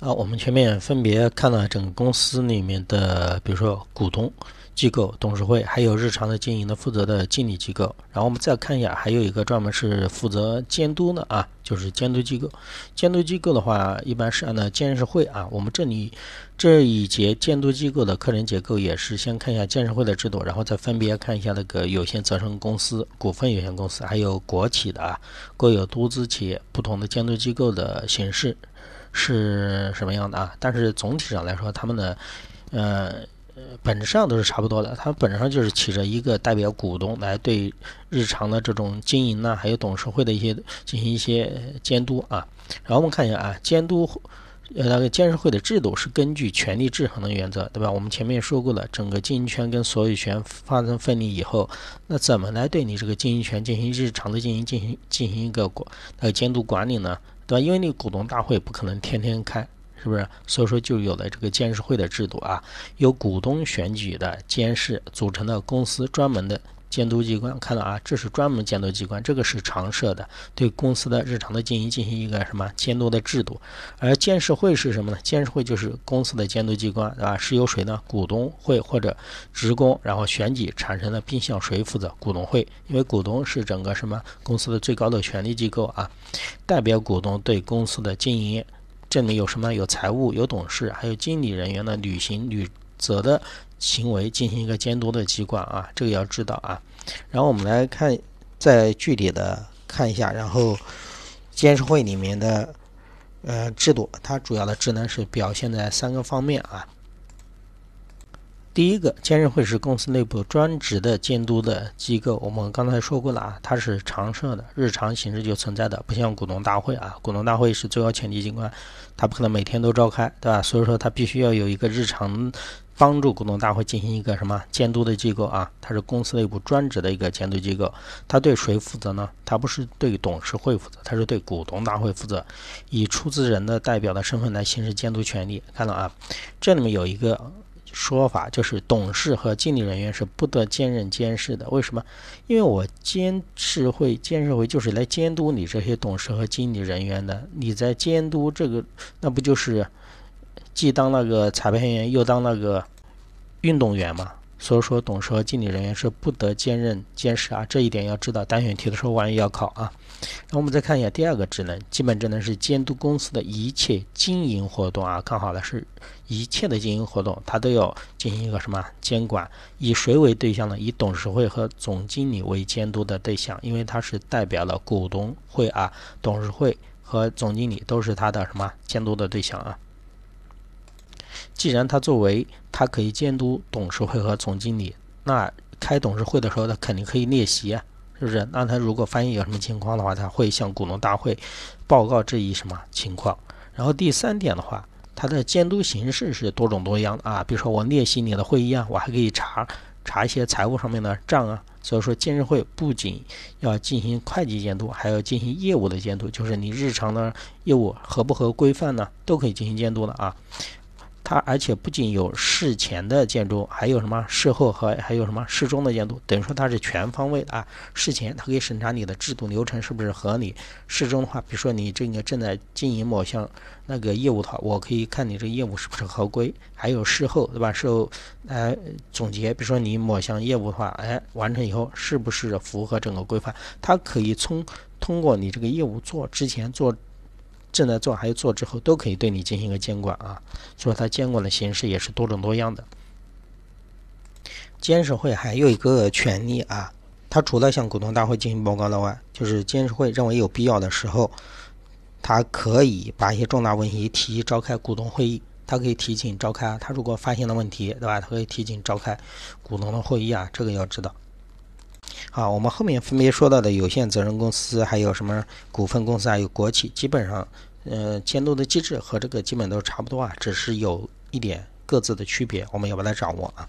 啊，我们前面分别看了整个公司里面的，比如说股东机构、董事会，还有日常的经营的负责的经理机构。然后我们再看一下，还有一个专门是负责监督的啊，就是监督机构。监督机构的话，一般是按照监事会啊。我们这里这一节监督机构的课程结构也是先看一下监事会的制度，然后再分别看一下那个有限责任公司、股份有限公司，还有国企的啊，国有独资企业不同的监督机构的形式。是什么样的啊？但是总体上来说，他们的呃本质上都是差不多的。它本质上就是起着一个代表股东来对日常的这种经营呢，还有董事会的一些进行一些监督啊。然后我们看一下啊，监督呃那个监事会的制度是根据权力制衡的原则，对吧？我们前面说过了，整个经营权跟所有权发生分离以后，那怎么来对你这个经营权进行日常的进行进行进行一个管呃监督管理呢？对吧？因为你股东大会不可能天天开，是不是？所以说就有了这个监事会的制度啊，由股东选举的监事组成的公司专门的监督机关。看到啊，这是专门监督机关，这个是常设的，对公司的日常的经营进行一个什么监督的制度。而监事会是什么呢？监事会就是公司的监督机关，对吧？是由谁呢？股东会或者职工然后选举产生的，并向谁负责？股东会，因为股东是整个什么公司的最高的权力机构啊。代表股东对公司的经营，这里有什么？有财务、有董事，还有经理人员的履行履责的行为进行一个监督的机关啊，这个要知道啊。然后我们来看，再具体的看一下，然后监事会里面的呃制度，它主要的职能是表现在三个方面啊。第一个监事会是公司内部专职的监督的机构，我们刚才说过了啊，它是常设的，日常形式就存在的，不像股东大会啊，股东大会是最高权力机关，它不可能每天都召开，对吧？所以说它必须要有一个日常帮助股东大会进行一个什么监督的机构啊，它是公司内部专职的一个监督机构，它对谁负责呢？它不是对董事会负责，它是对股东大会负责，以出资人的代表的身份来行使监督权利。看到啊，这里面有一个。说法就是董事和经理人员是不得兼任监事的。为什么？因为我监事会、监事会就是来监督你这些董事和经理人员的。你在监督这个，那不就是既当那个裁判员，又当那个运动员嘛？所以说，董事和经理人员是不得兼任监事啊，这一点要知道。单选题的时候，万一要考啊。然后我们再看一下第二个职能，基本职能是监督公司的一切经营活动啊。看好了，是一切的经营活动，它都要进行一个什么监管？以谁为对象呢？以董事会和总经理为监督的对象，因为它是代表了股东会啊，董事会和总经理都是他的什么监督的对象啊。既然他作为他可以监督董事会和总经理，那开董事会的时候，他肯定可以列席啊，是不是？那他如果发现有什么情况的话，他会向股东大会报告这一什么情况。然后第三点的话，他的监督形式是多种多样的啊，比如说我列席你的会议啊，我还可以查查一些财务上面的账啊。所以说，监事会不仅要进行会计监督，还要进行业务的监督，就是你日常的业务合不合规范呢，都可以进行监督的啊。它而且不仅有事前的监督，还有什么事后和还有什么事中的监督，等于说它是全方位的啊。事前它可以审查你的制度流程是不是合理，事中的话，比如说你这个正在经营某项那个业务的话，我可以看你这个业务是不是合规。还有事后对吧？事后来总结，比如说你某项业务的话，哎，完成以后是不是符合整个规范？它可以从通过你这个业务做之前做。正在做还有做之后都可以对你进行一个监管啊，所以它监管的形式也是多种多样的。监事会还有一个权利啊，它除了向股东大会进行报告的外，就是监事会认为有必要的时候，它可以把一些重大问题提召开股东会议，它可以提请召开。它如果发现了问题，对吧？它可以提请召开股东的会议啊，这个要知道。啊，我们后面分别说到的有限责任公司，还有什么股份公司，还有国企，基本上，呃，监督的机制和这个基本都差不多啊，只是有一点各自的区别，我们要把它掌握啊。